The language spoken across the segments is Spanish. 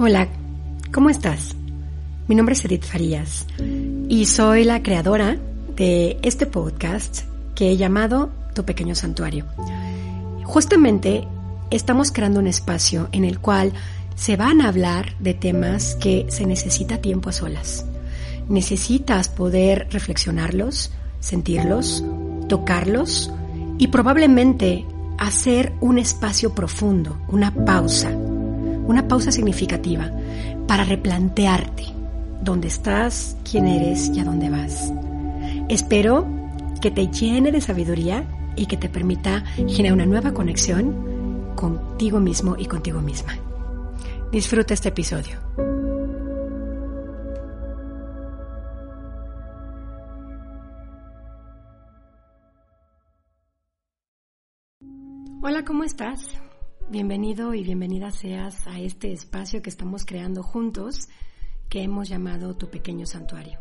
Hola, ¿cómo estás? Mi nombre es Edith Farías y soy la creadora de este podcast que he llamado Tu Pequeño Santuario. Justamente estamos creando un espacio en el cual se van a hablar de temas que se necesita tiempo a solas. Necesitas poder reflexionarlos, sentirlos, tocarlos y probablemente hacer un espacio profundo, una pausa una pausa significativa para replantearte dónde estás, quién eres y a dónde vas. Espero que te llene de sabiduría y que te permita generar una nueva conexión contigo mismo y contigo misma. Disfruta este episodio. Hola, ¿cómo estás? Bienvenido y bienvenida seas a este espacio que estamos creando juntos que hemos llamado Tu Pequeño Santuario.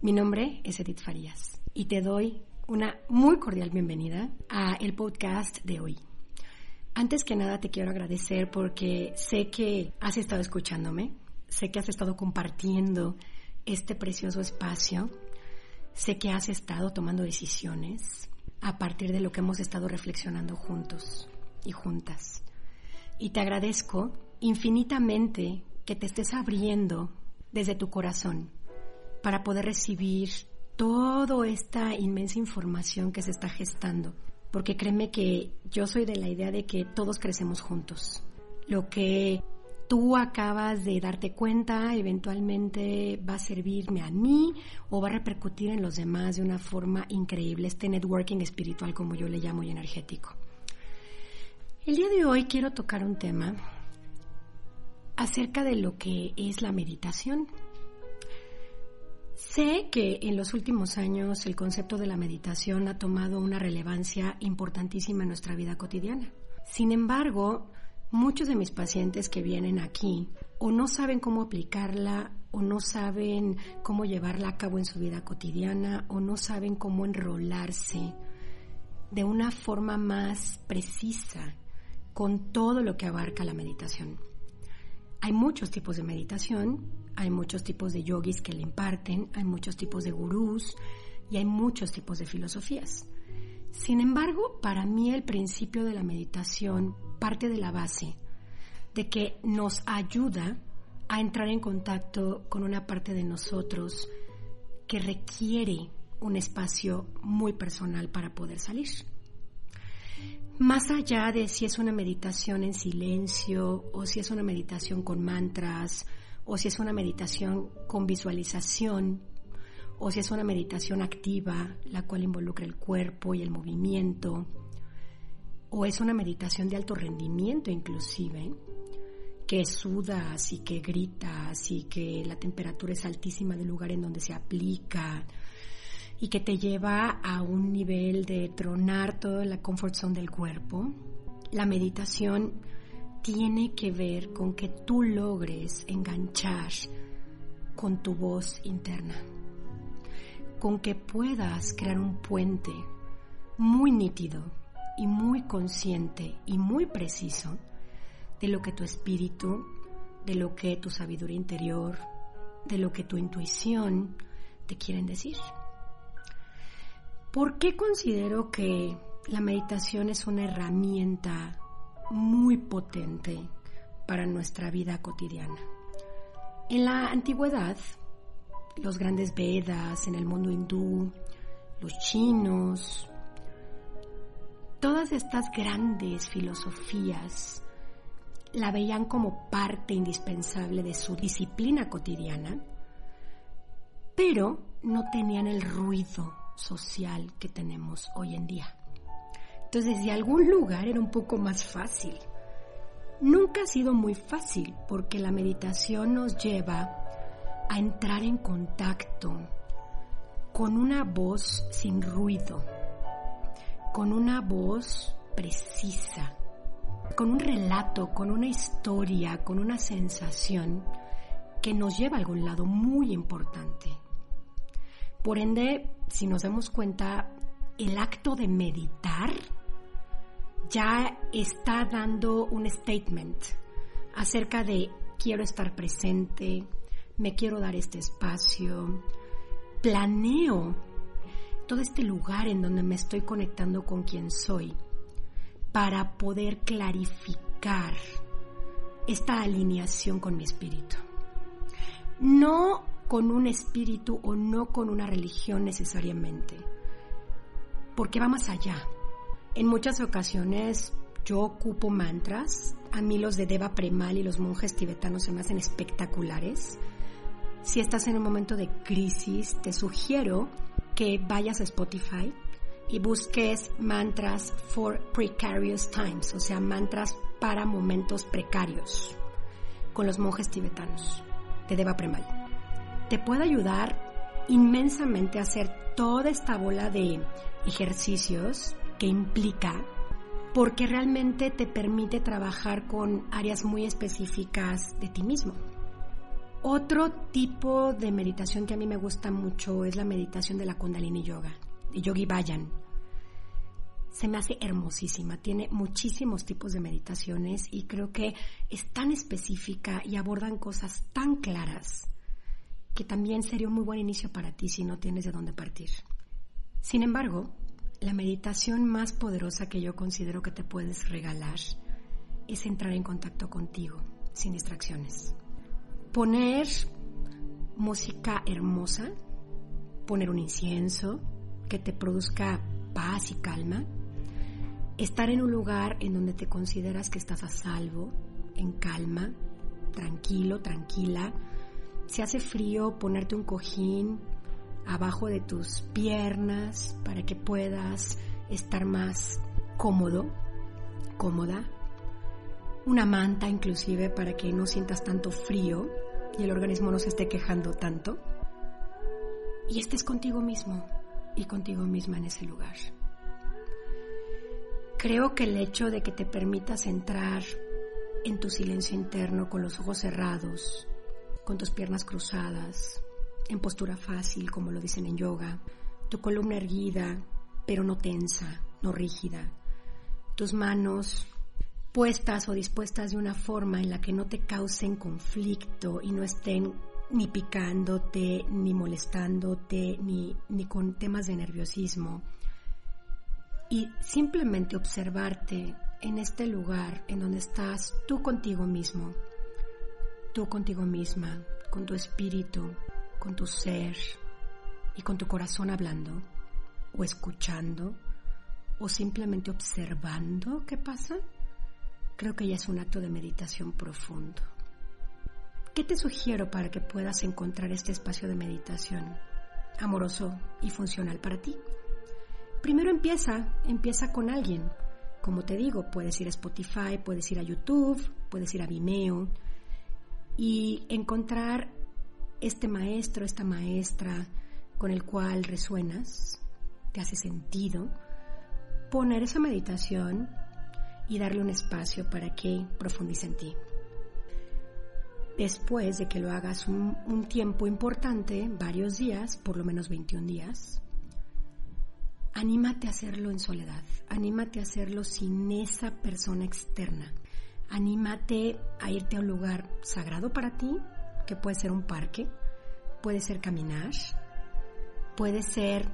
Mi nombre es Edith Farías y te doy una muy cordial bienvenida a el podcast de hoy. Antes que nada te quiero agradecer porque sé que has estado escuchándome, sé que has estado compartiendo este precioso espacio, sé que has estado tomando decisiones a partir de lo que hemos estado reflexionando juntos y juntas y te agradezco infinitamente que te estés abriendo desde tu corazón para poder recibir toda esta inmensa información que se está gestando. Porque créeme que yo soy de la idea de que todos crecemos juntos. Lo que tú acabas de darte cuenta eventualmente va a servirme a mí o va a repercutir en los demás de una forma increíble, este networking espiritual como yo le llamo y energético. El día de hoy quiero tocar un tema acerca de lo que es la meditación. Sé que en los últimos años el concepto de la meditación ha tomado una relevancia importantísima en nuestra vida cotidiana. Sin embargo, muchos de mis pacientes que vienen aquí o no saben cómo aplicarla o no saben cómo llevarla a cabo en su vida cotidiana o no saben cómo enrolarse de una forma más precisa con todo lo que abarca la meditación. Hay muchos tipos de meditación, hay muchos tipos de yogis que le imparten, hay muchos tipos de gurús y hay muchos tipos de filosofías. Sin embargo, para mí el principio de la meditación parte de la base de que nos ayuda a entrar en contacto con una parte de nosotros que requiere un espacio muy personal para poder salir. Más allá de si es una meditación en silencio o si es una meditación con mantras o si es una meditación con visualización o si es una meditación activa, la cual involucra el cuerpo y el movimiento, o es una meditación de alto rendimiento inclusive, que sudas y que gritas y que la temperatura es altísima del lugar en donde se aplica, y que te lleva a un nivel de tronar toda la comfort zone del cuerpo. La meditación tiene que ver con que tú logres enganchar con tu voz interna, con que puedas crear un puente muy nítido y muy consciente y muy preciso de lo que tu espíritu, de lo que tu sabiduría interior, de lo que tu intuición te quieren decir. ¿Por qué considero que la meditación es una herramienta muy potente para nuestra vida cotidiana? En la antigüedad, los grandes Vedas, en el mundo hindú, los chinos, todas estas grandes filosofías la veían como parte indispensable de su disciplina cotidiana, pero no tenían el ruido social que tenemos hoy en día. Entonces, desde algún lugar era un poco más fácil Nunca ha sido muy fácil porque la meditación nos lleva a entrar en contacto con una voz sin ruido, con una voz precisa, con un relato, con una historia, con una sensación que nos lleva a algún lado muy importante. Por ende, si nos damos cuenta, el acto de meditar ya está dando un statement acerca de quiero estar presente, me quiero dar este espacio, planeo todo este lugar en donde me estoy conectando con quien soy para poder clarificar esta alineación con mi espíritu. No con un espíritu o no con una religión necesariamente, porque va más allá. En muchas ocasiones yo ocupo mantras, a mí los de Deva Premal y los monjes tibetanos se me hacen espectaculares. Si estás en un momento de crisis, te sugiero que vayas a Spotify y busques mantras for precarious times, o sea, mantras para momentos precarios, con los monjes tibetanos de Deva Premal. Te puede ayudar inmensamente a hacer toda esta bola de ejercicios que implica porque realmente te permite trabajar con áreas muy específicas de ti mismo. Otro tipo de meditación que a mí me gusta mucho es la meditación de la Kundalini Yoga, de Yogi Bayan. Se me hace hermosísima, tiene muchísimos tipos de meditaciones y creo que es tan específica y abordan cosas tan claras que también sería un muy buen inicio para ti si no tienes de dónde partir. Sin embargo, la meditación más poderosa que yo considero que te puedes regalar es entrar en contacto contigo, sin distracciones. Poner música hermosa, poner un incienso que te produzca paz y calma, estar en un lugar en donde te consideras que estás a salvo, en calma, tranquilo, tranquila. Si hace frío, ponerte un cojín, abajo de tus piernas para que puedas estar más cómodo, cómoda. Una manta inclusive para que no sientas tanto frío y el organismo no se esté quejando tanto. Y estés contigo mismo y contigo misma en ese lugar. Creo que el hecho de que te permitas entrar en tu silencio interno con los ojos cerrados, con tus piernas cruzadas, en postura fácil, como lo dicen en yoga, tu columna erguida, pero no tensa, no rígida, tus manos puestas o dispuestas de una forma en la que no te causen conflicto y no estén ni picándote, ni molestándote, ni, ni con temas de nerviosismo. Y simplemente observarte en este lugar en donde estás tú contigo mismo, tú contigo misma, con tu espíritu, con tu ser y con tu corazón hablando o escuchando o simplemente observando qué pasa, creo que ya es un acto de meditación profundo. ¿Qué te sugiero para que puedas encontrar este espacio de meditación amoroso y funcional para ti? Primero empieza, empieza con alguien. Como te digo, puedes ir a Spotify, puedes ir a YouTube, puedes ir a Vimeo y encontrar este maestro, esta maestra con el cual resuenas, te hace sentido, poner esa meditación y darle un espacio para que profundice en ti. Después de que lo hagas un, tiempo importante, varios días, por lo menos 21 días, anímate a hacerlo en soledad, anímate a hacerlo sin esa persona externa, anímate a irte a un lugar sagrado para ti, que puede ser un parque, puede ser caminar, puede ser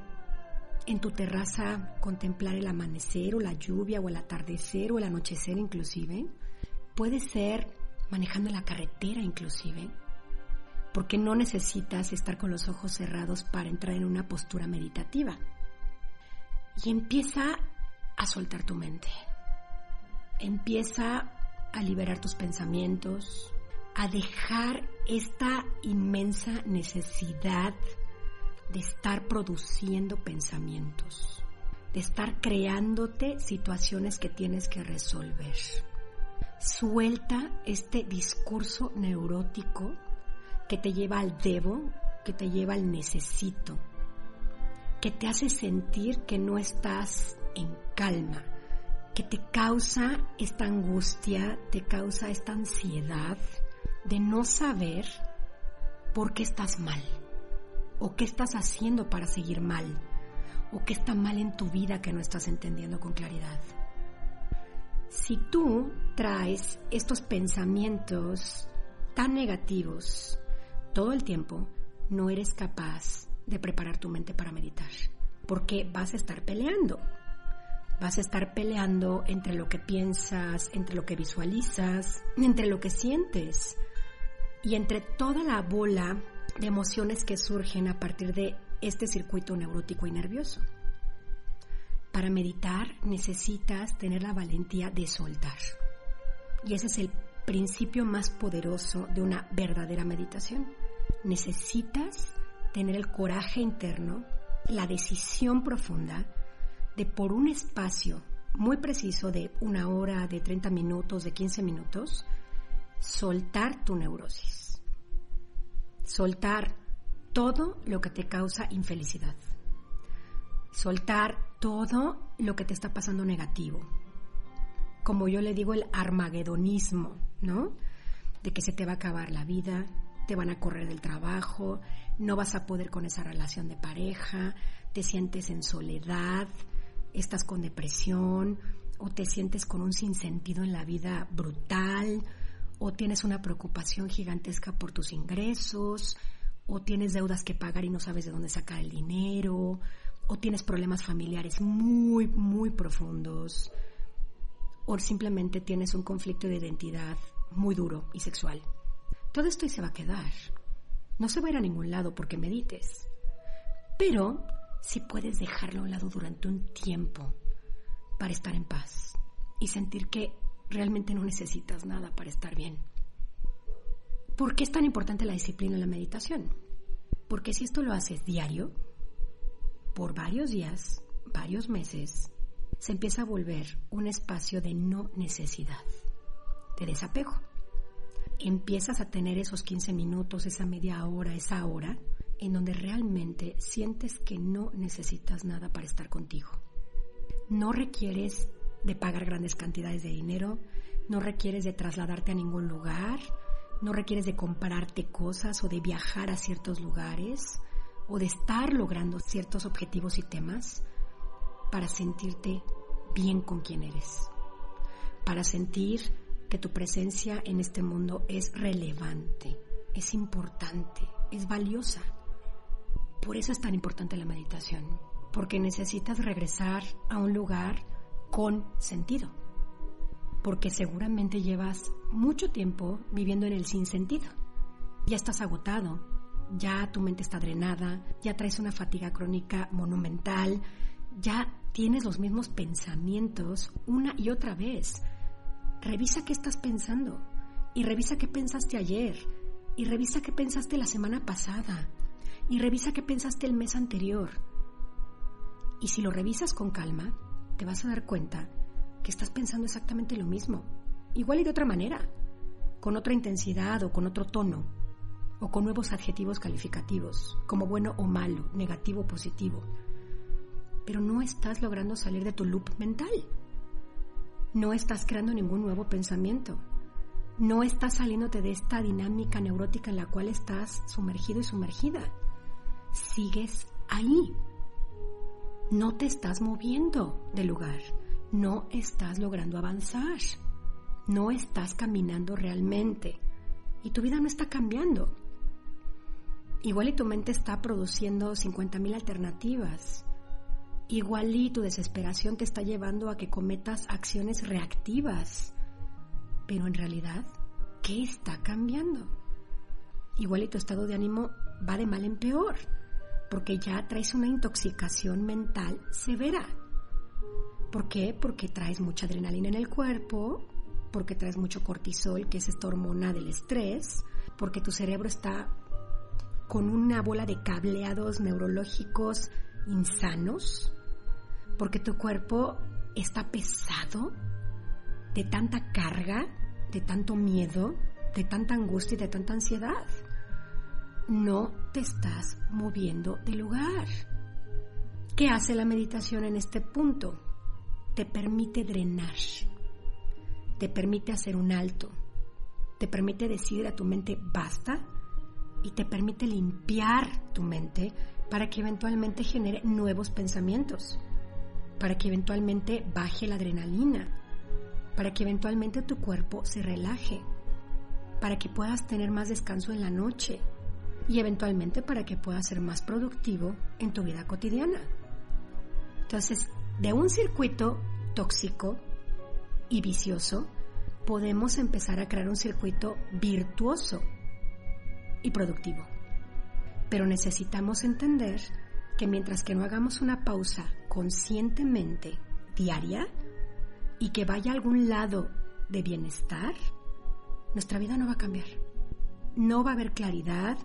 en tu terraza contemplar el amanecer o la lluvia o el atardecer o el anochecer inclusive, puede ser manejando la carretera inclusive, porque no necesitas estar con los ojos cerrados para entrar en una postura meditativa. Y empieza a soltar tu mente. Empieza a liberar tus pensamientos, a dejar esta inmensa necesidad de estar produciendo pensamientos, de estar creándote situaciones que tienes que resolver. Suelta este discurso neurótico que te lleva al debo, que te lleva al necesito, que te hace sentir que no estás en calma, que te causa esta angustia, te causa esta ansiedad de no saber por qué estás mal o qué estás haciendo para seguir mal o qué está mal en tu vida que no estás entendiendo con claridad. Si tú traes estos pensamientos tan negativos todo el tiempo, no eres capaz de preparar tu mente para meditar, porque vas a estar peleando. Vas a estar peleando entre lo que piensas, entre lo que visualizas, entre lo que sientes y entre toda la bola de emociones que surgen a partir de este circuito neurótico y nervioso. Para meditar necesitas tener la valentía de soltar. Y ese es el principio más poderoso de una verdadera meditación. Necesitas tener el coraje interno, la decisión profunda por un espacio muy preciso de una hora, de 30 minutos, de 15 minutos, soltar tu neurosis. Soltar todo lo que te causa infelicidad. Soltar todo lo que te está pasando negativo. Como yo le digo, el armagedonismo, ¿no? De que se te va a acabar la vida, te van a correr del trabajo, no vas a poder con esa relación de pareja, te sientes en soledad, estás con depresión o te sientes con un sinsentido en la vida brutal o tienes una preocupación gigantesca por tus ingresos o tienes deudas que pagar y no sabes de dónde sacar el dinero o tienes problemas familiares muy, muy profundos o simplemente tienes un conflicto de identidad muy duro y sexual. Todo esto se va a quedar. No se va a ir a ningún lado porque medites. Pero si puedes dejarlo a un lado durante un tiempo para estar en paz y sentir que realmente no necesitas nada para estar bien. ¿Por qué es tan importante la disciplina en la meditación? Porque si esto lo haces diario, por varios días, varios meses, se empieza a volver un espacio de no necesidad, de desapego. Empiezas a tener esos 15 minutos, esa media hora, esa hora, en donde realmente sientes que no necesitas nada para estar contigo. No requieres de pagar grandes cantidades de dinero, no requieres de trasladarte a ningún lugar, no requieres de comprarte cosas o de viajar a ciertos lugares o de estar logrando ciertos objetivos y temas para sentirte bien con quien eres, para sentir que tu presencia en este mundo es relevante, es importante, es valiosa. Por eso es tan importante la meditación, porque necesitas regresar a un lugar con sentido, porque seguramente llevas mucho tiempo viviendo en el sinsentido. Ya estás agotado, ya tu mente está drenada, ya traes una fatiga crónica monumental, ya tienes los mismos pensamientos una y otra vez. Revisa qué estás pensando y revisa qué pensaste ayer y revisa qué pensaste la semana pasada y revisa qué pensaste el mes anterior. Y si lo revisas con calma, te vas a dar cuenta que estás pensando exactamente lo mismo, igual y de otra manera, con otra intensidad o con otro tono, o con nuevos adjetivos calificativos, como bueno o malo, negativo o positivo. Pero no estás logrando salir de tu loop mental. No estás creando ningún nuevo pensamiento. No estás saliéndote de esta dinámica neurótica en la cual estás sumergido y sumergida. Sigues ahí. No te estás moviendo del lugar. No estás logrando avanzar. No estás caminando realmente. Y tu vida no está cambiando. Igual y tu mente está produciendo 50.000 alternativas. Igual y tu desesperación te está llevando a que cometas acciones reactivas. Pero en realidad, ¿qué está cambiando? Igual y tu estado de ánimo va de mal en peor, porque ya traes una intoxicación mental severa. ¿Por qué? Porque traes mucha adrenalina en el cuerpo, porque traes mucho cortisol, que es esta hormona del estrés, porque tu cerebro está con una bola de cableados neurológicos insanos, porque tu cuerpo está pesado de tanta carga de tanto miedo, de tanta angustia y de tanta ansiedad. No te estás moviendo de lugar. ¿Qué hace la meditación en este punto? Te permite drenar, te permite hacer un alto, te permite decir a tu mente basta y te permite limpiar tu mente para que eventualmente genere nuevos pensamientos, para que eventualmente baje la adrenalina, para que eventualmente tu cuerpo se relaje, para que puedas tener más descanso en la noche y eventualmente para que puedas ser más productivo en tu vida cotidiana. Entonces, de un circuito tóxico y vicioso, podemos empezar a crear un circuito virtuoso y productivo. Pero necesitamos entender que mientras que no hagamos una pausa conscientemente diaria y que vaya a algún lado de bienestar, nuestra vida no va a cambiar. No va a haber claridad,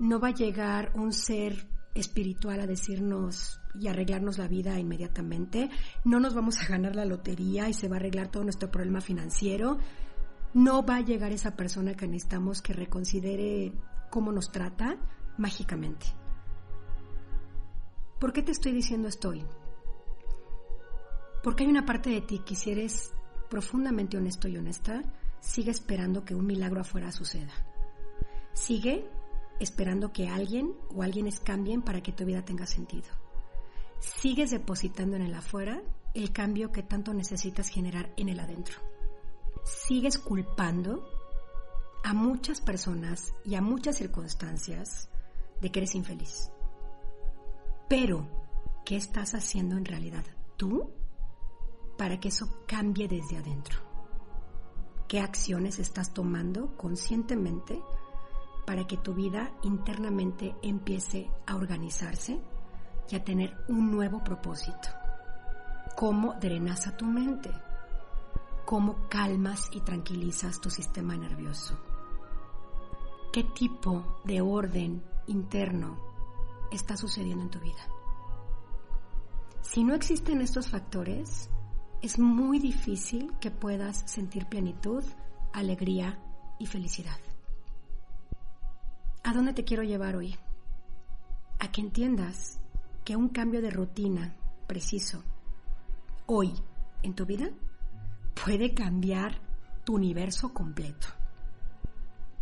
no va a llegar un ser espiritual a decirnos y arreglarnos la vida inmediatamente, no nos vamos a ganar la lotería y se va a arreglar todo nuestro problema financiero, no va a llegar esa persona que necesitamos que reconsidere cómo nos trata mágicamente. ¿Por qué te estoy diciendo esto hoy? Porque hay una parte de ti que si eres profundamente honesto y honesta, sigue esperando que un milagro afuera suceda. Sigue esperando que alguien o alguienes cambien para que tu vida tenga sentido. Sigues depositando en el afuera el cambio que tanto necesitas generar en el adentro. Sigues culpando a muchas personas y a muchas circunstancias de que eres infeliz. Pero, ¿qué estás haciendo en realidad tú para que eso cambie desde adentro? ¿Qué acciones estás tomando conscientemente para que tu vida internamente empiece a organizarse y a tener un nuevo propósito? ¿Cómo drenas a tu mente? ¿Cómo calmas y tranquilizas tu sistema nervioso? qué tipo de orden interno está sucediendo en tu vida. Si no existen estos factores, es muy difícil que puedas sentir plenitud, alegría y felicidad. ¿A dónde te quiero llevar hoy? A que entiendas que un cambio de rutina preciso hoy en tu vida puede cambiar tu universo completo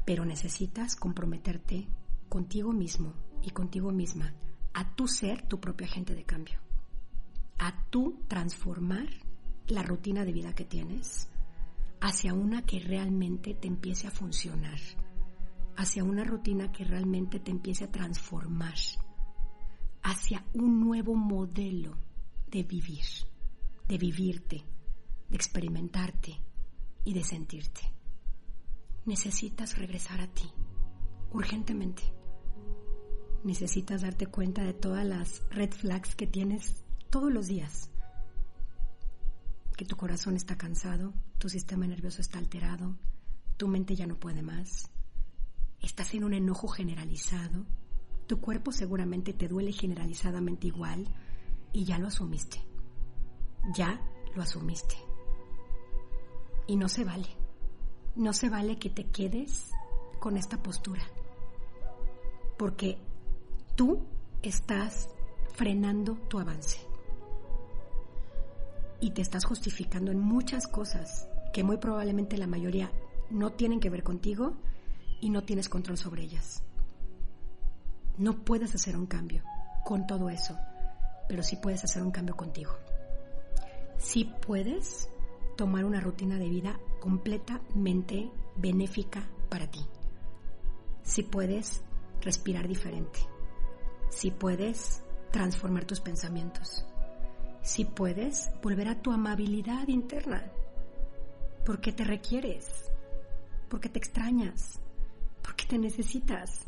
pero necesitas comprometerte contigo mismo y contigo misma a tu ser tu propio agente de cambio, a tú transformar la rutina de vida que tienes hacia una que realmente te empiece a funcionar, hacia una rutina que realmente te empiece a transformar, hacia un nuevo modelo de vivir, de vivirte, de experimentarte y de sentirte necesitas regresar a ti, urgentemente. Necesitas darte cuenta de todas las red flags que tienes todos los días. Que tu corazón está cansado, tu sistema nervioso está alterado, tu mente ya no puede más, estás en un enojo generalizado, tu cuerpo seguramente te duele generalizadamente igual y ya lo asumiste. Ya lo asumiste. Y no se vale. No se vale que te quedes con esta postura, porque tú estás frenando tu avance y te estás justificando en muchas cosas que muy probablemente la mayoría no tienen que ver contigo y no tienes control sobre ellas. No puedes hacer un cambio con todo eso, pero sí puedes hacer un cambio contigo. Sí puedes tomar una rutina de vida completamente benéfica para ti. Si puedes respirar diferente, si puedes transformar tus pensamientos, si puedes volver a tu amabilidad interna, porque te requieres, porque te extrañas, porque te necesitas.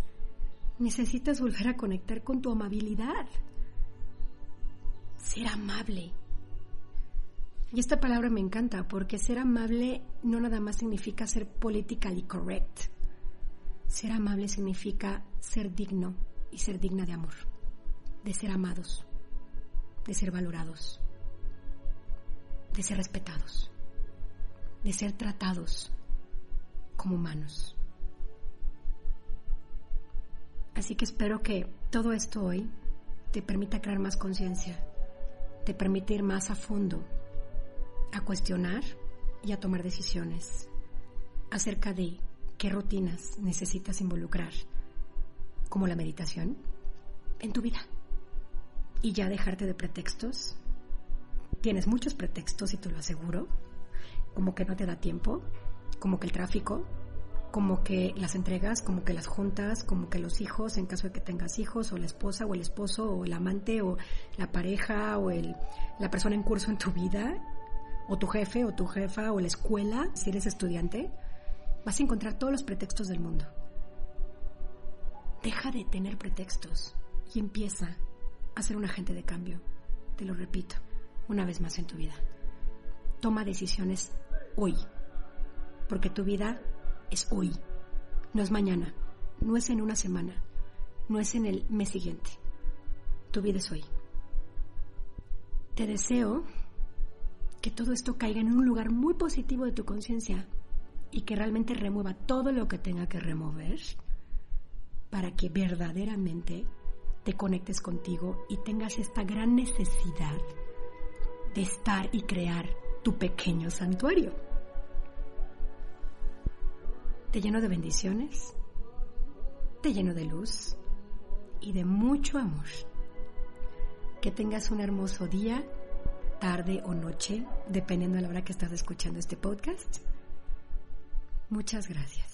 Necesitas volver a conectar con tu amabilidad. Ser amable y esta palabra me encanta porque ser amable no nada más significa ser politically correct. Ser amable significa ser digno y ser digna de amor, de ser amados, de ser valorados, de ser respetados, de ser tratados como humanos. Así que espero que todo esto hoy te permita crear más conciencia, te permite ir más a fondo, a cuestionar y a tomar decisiones acerca de qué rutinas necesitas involucrar, como la meditación, en tu vida. Y ya dejarte de pretextos. Tienes muchos pretextos y te lo aseguro, como que no te da tiempo, como que el tráfico, como que las entregas, como que las juntas, como que los hijos, en caso de que tengas hijos, o la esposa, o el esposo, o el amante, o la pareja, o el, la persona en curso en tu vida, o tu jefe, o tu jefa, o la escuela, si eres estudiante, vas a encontrar todos los pretextos del mundo. Deja de tener pretextos y empieza a ser un agente de cambio. Te lo repito, una vez más en tu vida. Toma decisiones hoy, porque tu vida es hoy, no es mañana, no es en una semana, no es en el mes siguiente. Tu vida es hoy. Te deseo que todo esto caiga en un lugar muy positivo de tu conciencia y que realmente remueva todo lo que tenga que remover para que verdaderamente te conectes contigo y tengas esta gran necesidad de estar y crear tu pequeño santuario. Te lleno de bendiciones, te lleno de luz y de mucho amor. Que tengas un hermoso día, tarde o noche, dependiendo de la hora que estás escuchando este podcast. Muchas gracias.